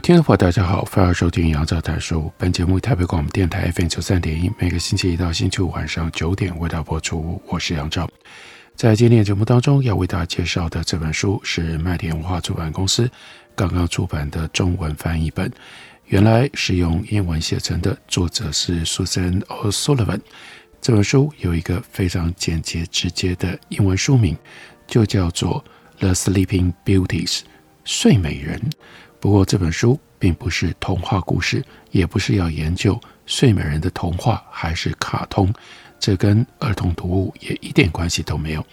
听众朋友，大家好，欢迎收听杨照谈书。本节目台北广播电台 FM 九三点一，每个星期一到星期五晚上九点为大家播出。我是杨照。在今天节目当中要为大家介绍的这本书是麦田文化出版公司刚刚出版的中文翻译本，原来是用英文写成的，作者是 Susan O'Sullivan。这本书有一个非常简洁直接的英文书名，就叫做《The Sleeping Beauties》睡美人。不过这本书并不是童话故事，也不是要研究睡美人的童话还是卡通，这跟儿童读物也一点关系都没有。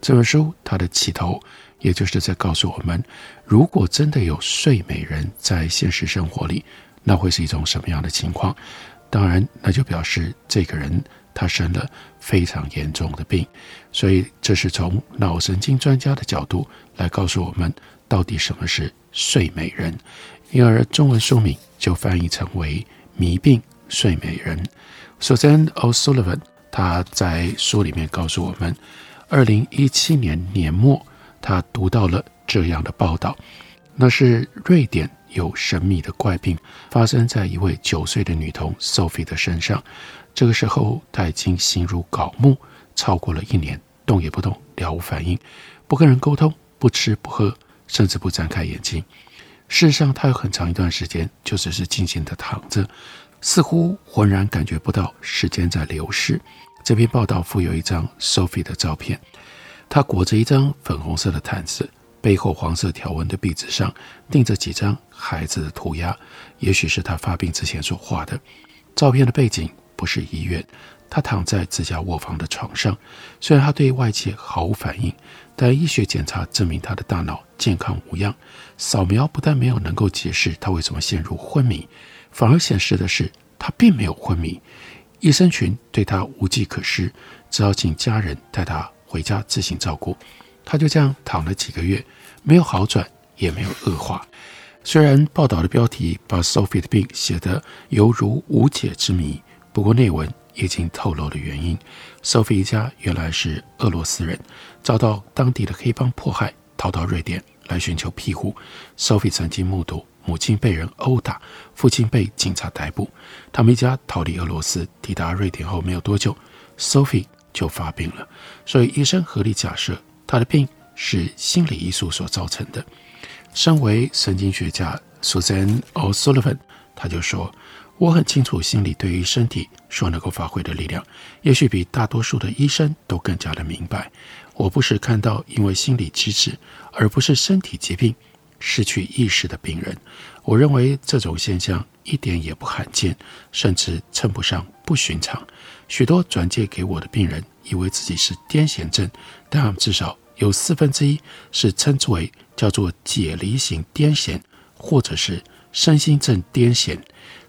这本书它的起头，也就是在告诉我们，如果真的有睡美人在现实生活里，那会是一种什么样的情况？当然，那就表示这个人他生了非常严重的病，所以这是从脑神经专家的角度来告诉我们。到底什么是睡美人？因而中文书名就翻译成为《迷病睡美人》。Suzanne O'Sullivan 他在书里面告诉我们，二零一七年年末，他读到了这样的报道，那是瑞典有神秘的怪病发生在一位九岁的女童 Sophie 的身上。这个时候，他已经形如槁木，超过了一年，动也不动，了无反应，不跟人沟通，不吃不喝。甚至不睁开眼睛。事实上，他有很长一段时间就只是静静地躺着，似乎浑然感觉不到时间在流逝。这篇报道附有一张 Sophie 的照片，她裹着一张粉红色的毯子，背后黄色条纹的壁纸上钉着几张孩子的涂鸦，也许是她发病之前所画的。照片的背景不是医院，他躺在自家卧房的床上，虽然他对外界毫无反应。但医学检查证明他的大脑健康无恙，扫描不但没有能够解释他为什么陷入昏迷，反而显示的是他并没有昏迷。医生群对他无计可施，只好请家人带他回家自行照顾。他就这样躺了几个月，没有好转，也没有恶化。虽然报道的标题把 Sophie 的病写得犹如无解之谜，不过内文已经透露了原因。Sophie 一家原来是俄罗斯人。遭到当地的黑帮迫害，逃到瑞典来寻求庇护。Sophie 曾经目睹母亲被人殴打，父亲被警察逮捕。他们一家逃离俄罗斯，抵达瑞典后没有多久，Sophie 就发病了。所以医生合理假设她的病是心理因素所造成的。身为神经学家 Suzanne O'Sullivan，他就说。我很清楚，心理对于身体所能够发挥的力量，也许比大多数的医生都更加的明白。我不时看到因为心理机制，而不是身体疾病失去意识的病人。我认为这种现象一点也不罕见，甚至称不上不寻常。许多转介给我的病人以为自己是癫痫症，但至少有四分之一是称之为叫做解离型癫痫，或者是身心症癫痫。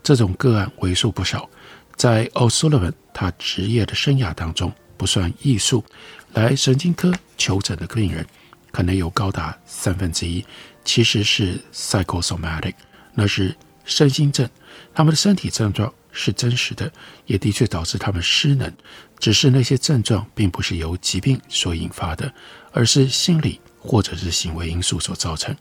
这种个案为数不少，在 O'Sullivan 他职业的生涯当中不算异数，来神经科求诊的病人可能有高达三分之一其实是 psychosomatic，那是身心症，他们的身体症状是真实的，也的确导致他们失能，只是那些症状并不是由疾病所引发的，而是心理或者是行为因素所造成，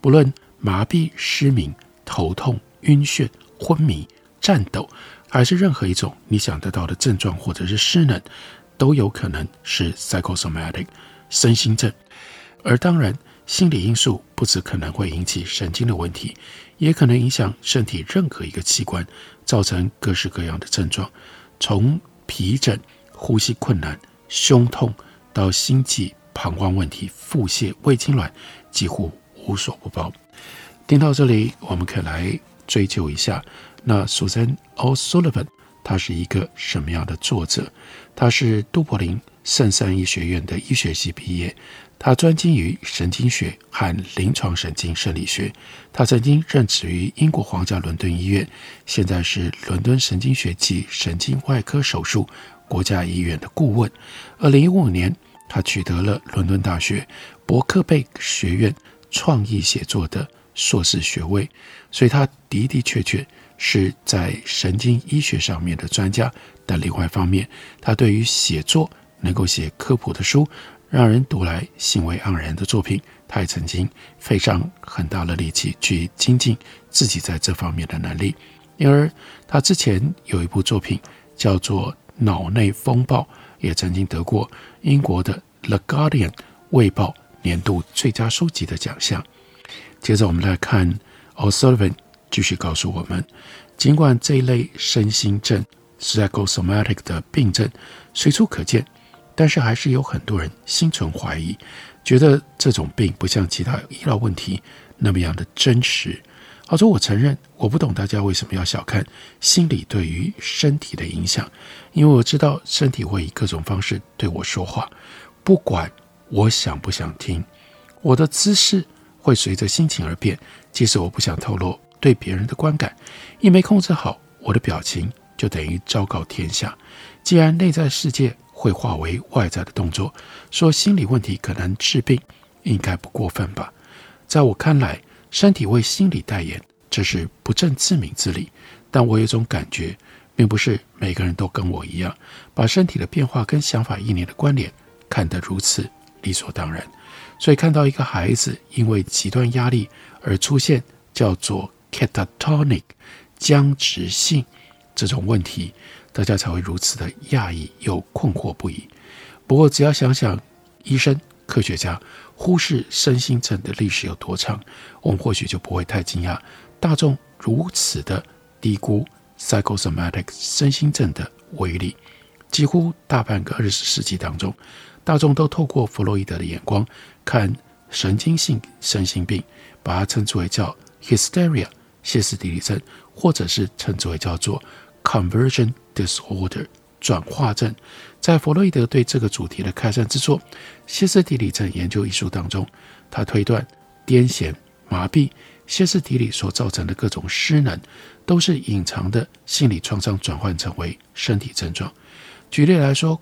不论麻痹、失明、头痛、晕眩。昏迷、颤抖，还是任何一种你想得到的症状，或者是失能，都有可能是 psychosomatic 身心症。而当然，心理因素不只可能会引起神经的问题，也可能影响身体任何一个器官，造成各式各样的症状，从皮疹、呼吸困难、胸痛到心悸、膀胱问题、腹泻、胃痉挛，几乎无所不包。听到这里，我们可以来。追究一下，那 Susan O'Sullivan 他是一个什么样的作者？他是都柏林圣三一学院的医学系毕业，他专精于神经学和临床神经生理学。他曾经任职于英国皇家伦敦医院，现在是伦敦神经学及神经外科手术国家医院的顾问。二零一五年，他取得了伦敦大学伯克贝学院创意写作的硕士学位，所以他的的确确是在神经医学上面的专家。但另外一方面，他对于写作，能够写科普的书，让人读来兴味盎然的作品，他也曾经费上很大的力气去精进自己在这方面的能力。因而，他之前有一部作品叫做《脑内风暴》，也曾经得过英国的《The Guardian》卫报年度最佳书籍的奖项。接着，我们来看 O'Sullivan 继续告诉我们，尽管这一类身心症 （psychosomatic） 的病症随处可见。但是还是有很多人心存怀疑，觉得这种病不像其他医疗问题那么样的真实。好说，我承认我不懂大家为什么要小看心理对于身体的影响，因为我知道身体会以各种方式对我说话，不管我想不想听。我的姿势会随着心情而变，即使我不想透露对别人的观感，一没控制好我的表情，就等于昭告天下。既然内在世界，会化为外在的动作，说心理问题可能治病，应该不过分吧？在我看来，身体为心理代言，这是不证自明之理。但我有种感觉，并不是每个人都跟我一样，把身体的变化跟想法意念的关联看得如此理所当然。所以看到一个孩子因为极端压力而出现叫做 catatonic 僵直性这种问题。大家才会如此的讶异又困惑不已。不过，只要想想医生、科学家忽视身心症的历史有多长，我们或许就不会太惊讶。大众如此的低估 psychosomatic 身心症的威力。几乎大半个二十世纪当中，大众都透过弗洛伊德的眼光看神经性身心病，把它称之为叫 hysteria 歇斯底里症，或者是称之为叫做 conversion disorder 转化症，在弗洛伊德对这个主题的开山之作《歇斯底里症研究》一书当中，他推断癫痫、麻痹、歇斯底里所造成的各种失能，都是隐藏的心理创伤转换成为身体症状。举例来说，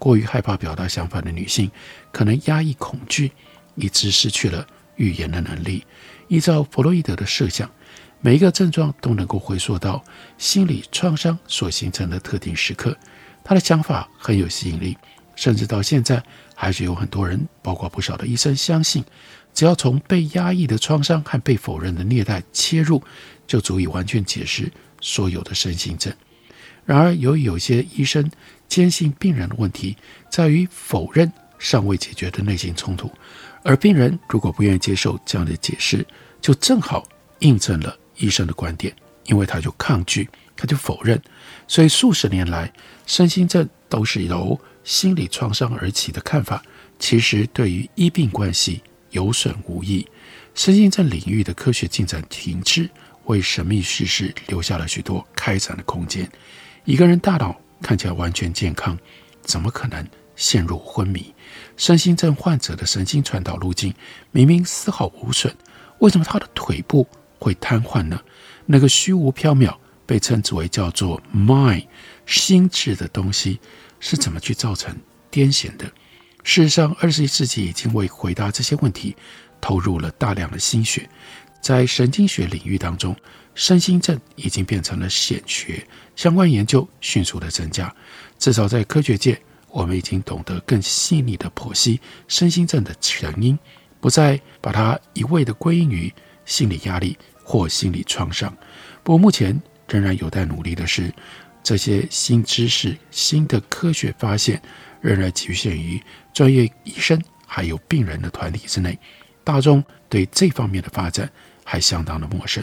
过于害怕表达想法的女性，可能压抑恐惧，以致失去了语言的能力。依照弗洛伊德的设想。每一个症状都能够回溯到心理创伤所形成的特定时刻，他的想法很有吸引力，甚至到现在还是有很多人，包括不少的医生，相信只要从被压抑的创伤和被否认的虐待切入，就足以完全解释所有的身心症。然而，由于有些医生坚信病人的问题在于否认尚未解决的内心冲突，而病人如果不愿意接受这样的解释，就正好印证了。医生的观点，因为他就抗拒，他就否认，所以数十年来，身心症都是由心理创伤而起的看法，其实对于医病关系有损无益。身心症领域的科学进展停滞，为神秘叙事留下了许多开展的空间。一个人大脑看起来完全健康，怎么可能陷入昏迷？身心症患者的神经传导路径明明丝毫无损，为什么他的腿部？会瘫痪呢？那个虚无缥缈，被称之为叫做 “mind” 心智的东西，是怎么去造成癫痫的？事实上，二十一世纪已经为回答这些问题投入了大量的心血。在神经学领域当中，身心症已经变成了显学，相关研究迅速的增加。至少在科学界，我们已经懂得更细腻的剖析身心症的成因，不再把它一味的归因于心理压力。或心理创伤，不过目前仍然有待努力的是，这些新知识、新的科学发现仍然局限于专业医生还有病人的团体之内，大众对这方面的发展还相当的陌生。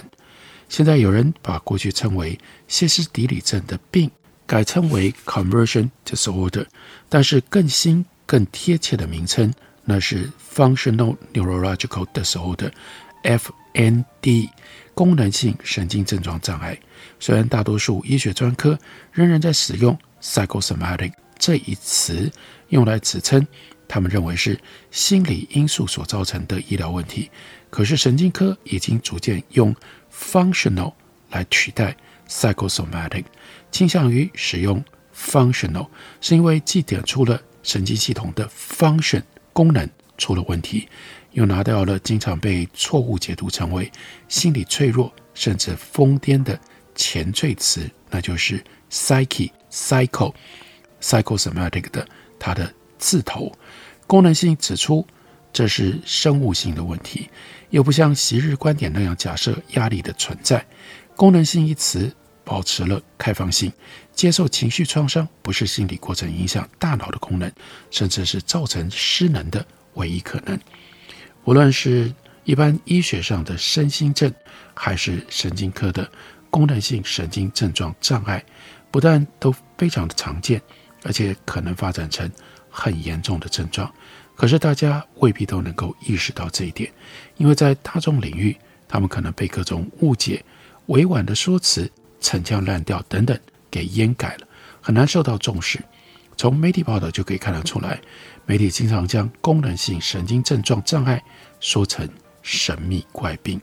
现在有人把过去称为歇斯底里症的病改称为 conversion disorder，但是更新、更贴切的名称那是 functional neurological disorder（FND）。功能性神经症状障碍，虽然大多数医学专科仍然在使用 psychosomatic 这一词用来指称他们认为是心理因素所造成的医疗问题。可是神经科已经逐渐用 functional 来取代 psychosomatic，倾向于使用 functional，是因为既点出了神经系统的 function 功能出了问题，又拿掉了经常被错误解读成为心理脆弱甚至疯癫的前缀词，那就是 psyche、psycho、psychosomatic 的它的字头。功能性指出这是生物性的问题，又不像昔日观点那样假设压力的存在。功能性一词保持了开放性，接受情绪创伤不是心理过程影响大脑的功能，甚至是造成失能的唯一可能。无论是一般医学上的身心症，还是神经科的功能性神经症状障碍，不但都非常的常见，而且可能发展成很严重的症状。可是大家未必都能够意识到这一点，因为在大众领域，他们可能被各种误解、委婉的说辞、陈腔滥调等等给掩盖了，很难受到重视。从媒体报道就可以看得出来，媒体经常将功能性神经症状障碍说成神秘怪病。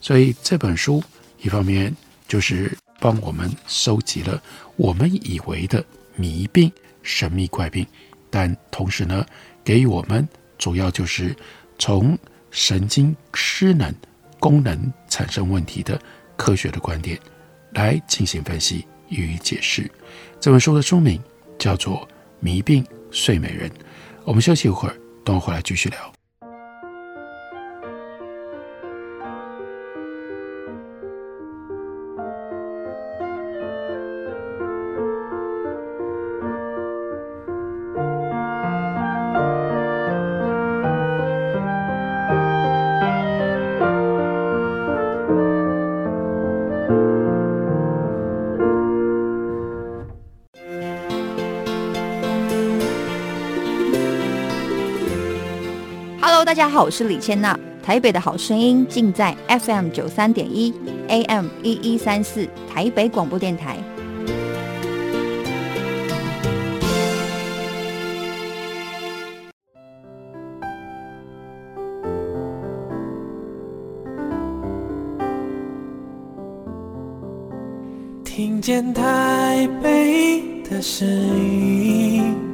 所以这本书一方面就是帮我们收集了我们以为的谜病、神秘怪病，但同时呢，给予我们主要就是从神经失能功能产生问题的科学的观点来进行分析予以解释。这本书的书名叫做《迷病睡美人》。我们休息一会儿，等我回来继续聊。大家好，我是李千娜。台北的好声音尽在 FM 九三点一 AM 一一三四台北广播电台。听见台北的声音。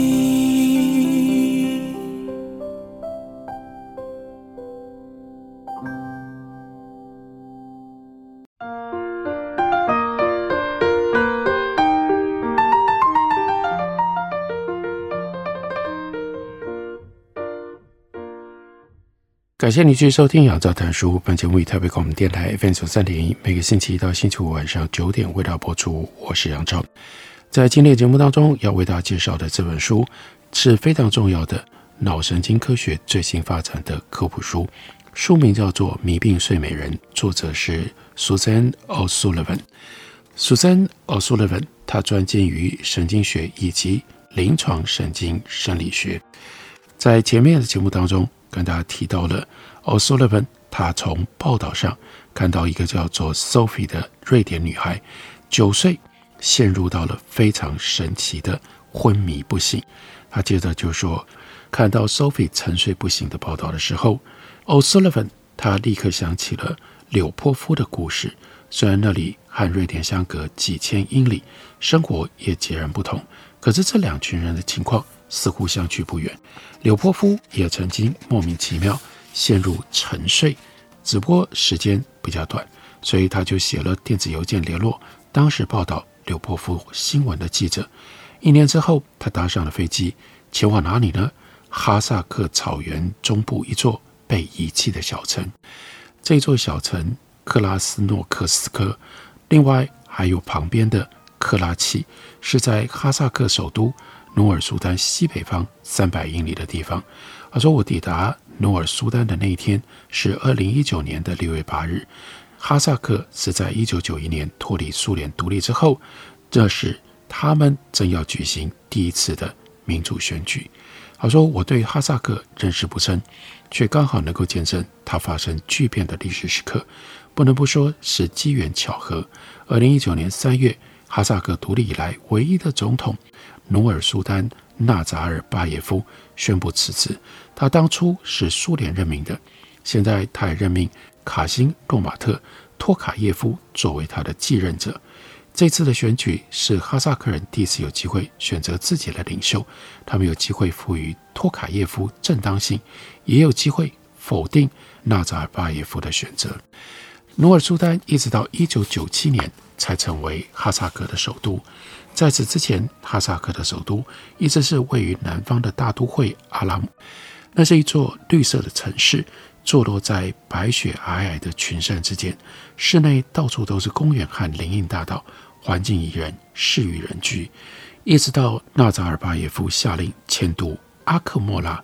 感谢你继续收听《杨照谈书》。本节目以台北广播电台 FM 九三点一，每个星期一到星期五晚上九点为大家播出。我是杨照。在今天的节目当中，要为大家介绍的这本书是非常重要的脑神经科学最新发展的科普书，书名叫做《迷病睡美人》，作者是 Susan O'Sullivan。Susan O'Sullivan，他专精于神经学以及临床神经生理学。在前面的节目当中。跟大家提到了 O'Sullivan，他从报道上看到一个叫做 Sophie 的瑞典女孩，九岁陷入到了非常神奇的昏迷不醒。他接着就说，看到 Sophie 沉睡不醒的报道的时候，O'Sullivan 他立刻想起了柳波夫的故事。虽然那里和瑞典相隔几千英里，生活也截然不同，可是这两群人的情况似乎相去不远。柳波夫也曾经莫名其妙陷入沉睡，只不过时间比较短，所以他就写了电子邮件联络当时报道柳波夫新闻的记者。一年之后，他搭上了飞机，前往哪里呢？哈萨克草原中部一座被遗弃的小城。这座小城克拉斯诺克斯科，另外还有旁边的克拉契，是在哈萨克首都。努尔苏丹西北方三百英里的地方。他说：“我抵达努尔苏丹的那一天是二零一九年的六月八日。哈萨克是在一九九一年脱离苏联独立之后，这是他们正要举行第一次的民主选举。他说：“我对哈萨克认识不深，却刚好能够见证它发生巨变的历史时刻，不能不说是机缘巧合。”二零一九年三月，哈萨克独立以来唯一的总统努尔苏丹纳扎尔巴耶夫宣布辞职。他当初是苏联任命的，现在他也任命卡辛洛马特托卡耶夫作为他的继任者。这次的选举是哈萨克人第一次有机会选择自己的领袖，他们有机会赋予托卡耶夫正当性，也有机会否定纳扎尔巴耶夫的选择。努尔苏丹一直到一九九七年才成为哈萨克的首都，在此之前，哈萨克的首都一直是位于南方的大都会阿拉姆，那是一座绿色的城市。坐落在白雪皑皑的群山之间，室内到处都是公园和林荫大道，环境宜人，适于人居。一直到纳扎尔巴耶夫下令迁都阿克莫拉，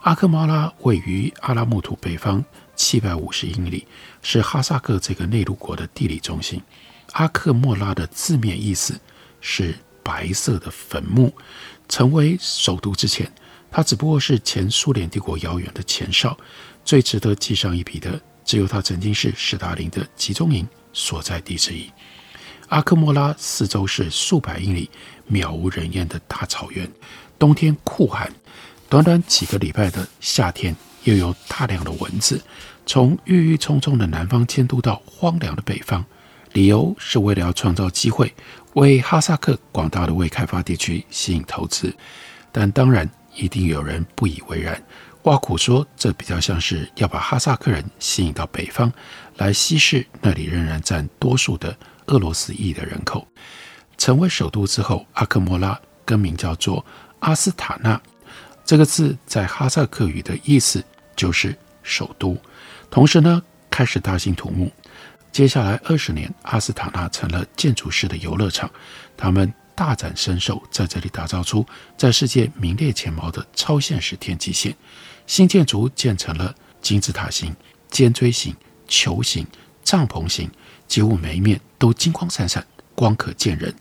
阿克莫拉位于阿拉木图北方七百五十英里，是哈萨克这个内陆国的地理中心。阿克莫拉的字面意思是白色的坟墓。成为首都之前，它只不过是前苏联帝国遥远的前哨。最值得记上一笔的，只有它曾经是史大林的集中营所在地之一。阿克莫拉四周是数百英里渺无人烟的大草原，冬天酷寒，短短几个礼拜的夏天又有大量的蚊子。从郁郁葱葱的南方迁都到荒凉的北方，理由是为了要创造机会，为哈萨克广大的未开发地区吸引投资。但当然，一定有人不以为然。挖苦说，这比较像是要把哈萨克人吸引到北方，来稀释那里仍然占多数的俄罗斯裔的人口。成为首都之后，阿克莫拉更名叫做阿斯塔纳，这个字在哈萨克语的意思就是首都。同时呢，开始大兴土木。接下来二十年，阿斯塔纳成了建筑师的游乐场。他们大展身手，在这里打造出在世界名列前茅的超现实天际线。新建筑建成了金字塔形、尖锥形、球形、帐篷形，几乎每一面都金光闪闪，光可见人。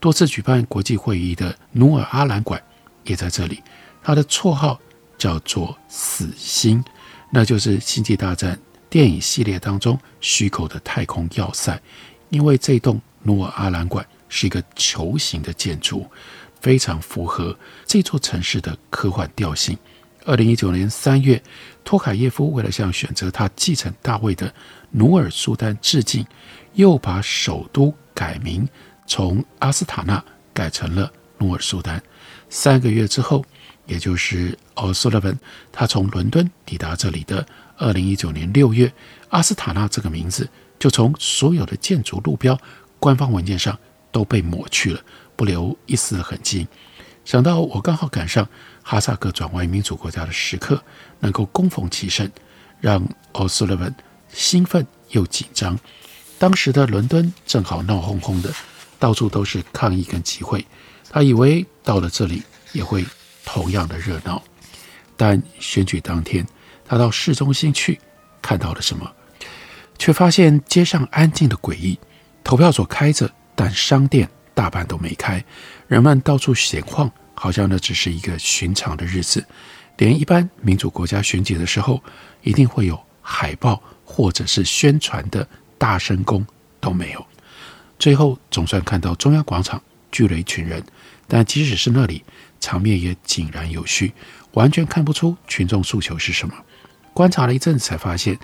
多次举办国际会议的努尔阿兰馆也在这里。它的绰号叫做“死星”，那就是《星际大战》电影系列当中虚构的太空要塞。因为这栋努尔阿兰馆是一个球形的建筑，非常符合这座城市的科幻调性。二零一九年三月，托卡耶夫为了向选择他继承大位的努尔苏丹致敬，又把首都改名，从阿斯塔纳改成了努尔苏丹。三个月之后，也就是奥苏勒本他从伦敦抵达这里的二零一九年六月，阿斯塔纳这个名字就从所有的建筑路标、官方文件上都被抹去了，不留一丝的痕迹。想到我刚好赶上哈萨克转为民主国家的时刻，能够恭逢其盛，让奥苏利文兴奋又紧张。当时的伦敦正好闹哄哄的，到处都是抗议跟集会。他以为到了这里也会同样的热闹，但选举当天，他到市中心去，看到了什么？却发现街上安静的诡异，投票所开着，但商店大半都没开。人们到处闲晃，好像那只是一个寻常的日子。连一般民主国家选举的时候，一定会有海报或者是宣传的大声公都没有。最后总算看到中央广场聚了一群人，但即使是那里，场面也井然有序，完全看不出群众诉求是什么。观察了一阵子，才发现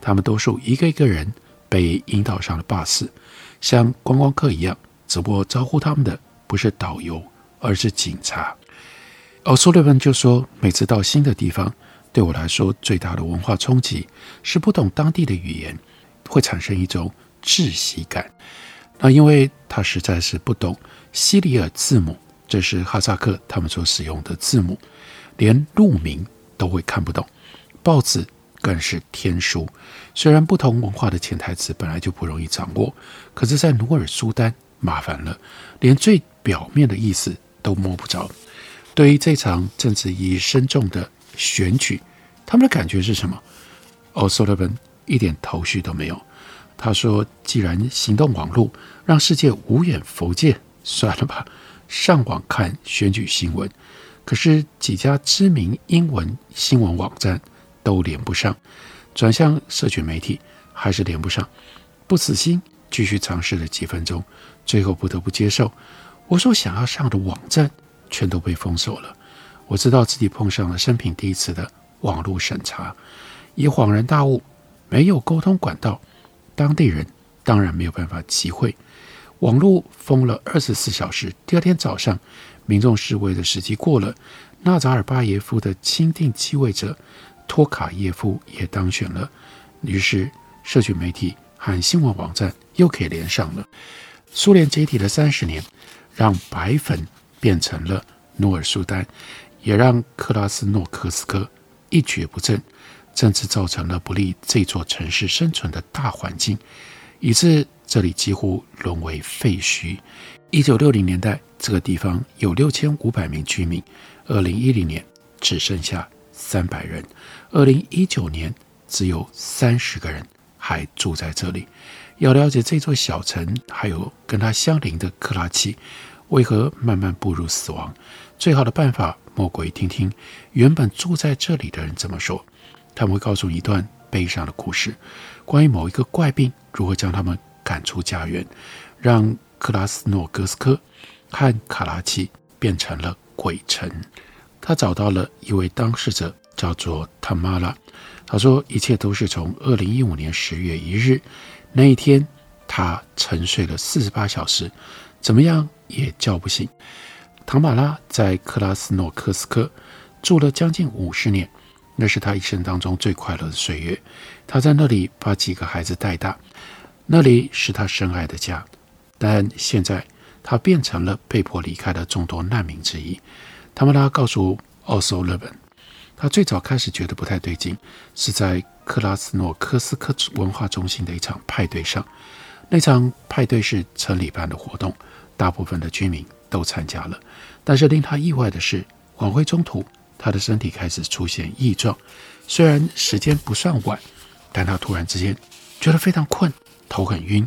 他们多数一个一个人被引导上了巴士，像观光客一样，只不过招呼他们的。不是导游，而是警察。奥苏利文就说：“每次到新的地方，对我来说最大的文化冲击是不懂当地的语言，会产生一种窒息感。那因为他实在是不懂西里尔字母，这是哈萨克他们所使用的字母，连路名都会看不懂，报纸更是天书。虽然不同文化的潜台词本来就不容易掌握，可是，在努尔苏丹麻烦了，连最表面的意思都摸不着。对于这场政治意义深重的选举，他们的感觉是什么？奥苏利文一点头绪都没有。他说：“既然行动网络让世界无远弗届，算了吧，上网看选举新闻。可是几家知名英文新闻网站都连不上，转向社群媒体还是连不上。不死心，继续尝试了几分钟，最后不得不接受，我所想要上的网站全都被封锁了。我知道自己碰上了生平第一次的网络审查，也恍然大悟，没有沟通管道，当地人当然没有办法集会。网络封了二十四小时，第二天早上，民众示威的时机过了，纳扎尔巴耶夫的钦定继位者托卡耶夫也当选了，于是社群媒体和新闻网站又可以连上了。苏联解体的三十年，让白粉变成了努尔苏丹，也让克拉斯诺科斯科一蹶不振，甚至造成了不利这座城市生存的大环境，以致。这里几乎沦为废墟。一九六零年代，这个地方有六千五百名居民；二零一零年只剩下三百人；二零一九年只有三十个人还住在这里。要了解这座小城，还有跟它相邻的克拉奇为何慢慢步入死亡，最好的办法莫过于听听原本住在这里的人怎么说。他们会告诉你一段悲伤的故事，关于某一个怪病如何将他们。赶出家园，让克拉斯诺戈斯科和卡拉奇变成了鬼城。他找到了一位当事者，叫做塔玛拉。他说，一切都是从二零一五年十月一日那一天，他沉睡了四十八小时，怎么样也叫不醒。塔玛拉在克拉斯诺戈斯科住了将近五十年，那是他一生当中最快乐的岁月。他在那里把几个孩子带大。那里是他深爱的家，但现在他变成了被迫离开的众多难民之一。塔玛拉告诉奥苏勒本，他最早开始觉得不太对劲，是在克拉斯诺科斯科文化中心的一场派对上。那场派对是城里办的活动，大部分的居民都参加了。但是令他意外的是，晚会中途他的身体开始出现异状。虽然时间不算晚，但他突然之间觉得非常困。头很晕，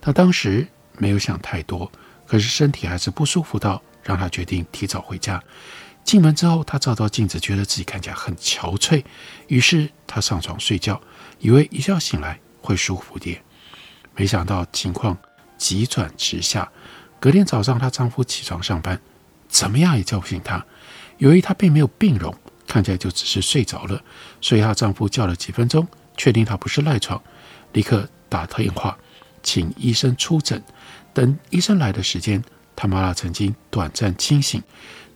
他当时没有想太多，可是身体还是不舒服到让他决定提早回家。进门之后，他照照镜子，觉得自己看起来很憔悴，于是他上床睡觉，以为一觉醒来会舒服点。没想到情况急转直下，隔天早上她丈夫起床上班，怎么样也叫不醒她。由于她并没有病容，看起来就只是睡着了，所以她丈夫叫了几分钟，确定她不是赖床，立刻。打电话请医生出诊，等医生来的时间，塔玛拉曾经短暂清醒，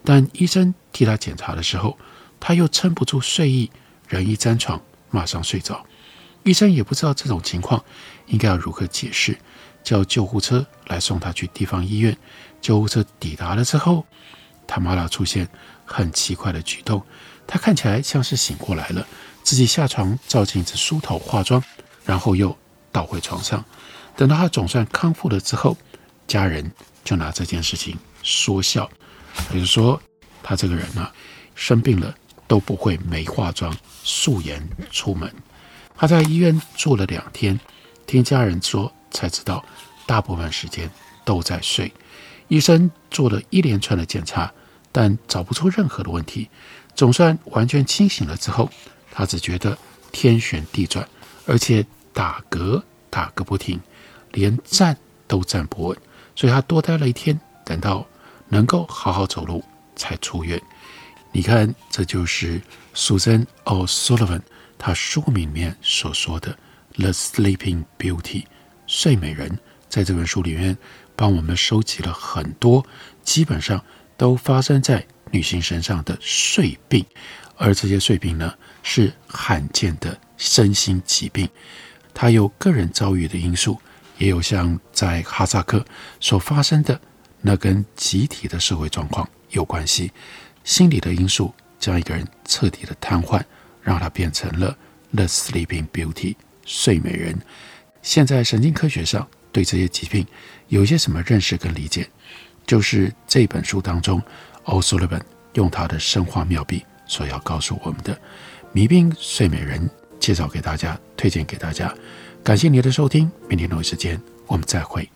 但医生替他检查的时候，他又撑不住睡意，人一沾床马上睡着。医生也不知道这种情况应该要如何解释，叫救护车来送他去地方医院。救护车抵达了之后，塔玛拉出现很奇怪的举动，他看起来像是醒过来了，自己下床照镜子梳头化妆，然后又。倒回床上，等到他总算康复了之后，家人就拿这件事情说笑，比如说他这个人啊，生病了都不会没化妆素颜出门。他在医院住了两天，听家人说才知道，大部分时间都在睡。医生做了一连串的检查，但找不出任何的问题。总算完全清醒了之后，他只觉得天旋地转，而且。打嗝打个不停，连站都站不稳，所以他多待了一天，等到能够好好走路才出院。你看，这就是 Susan O'Sullivan 他书名里面所说的《The Sleeping Beauty》睡美人。在这本书里面，帮我们收集了很多基本上都发生在女性身上的睡病，而这些睡病呢，是罕见的身心疾病。它有个人遭遇的因素，也有像在哈萨克所发生的那跟集体的社会状况有关系。心理的因素将一个人彻底的瘫痪，让他变成了 The Sleeping Beauty 睡美人。现在神经科学上对这些疾病有一些什么认识跟理解，就是这本书当中欧苏勒本用他的生化妙笔所要告诉我们的迷病睡美人。介绍给大家，推荐给大家，感谢您的收听，明天同一时间我们再会。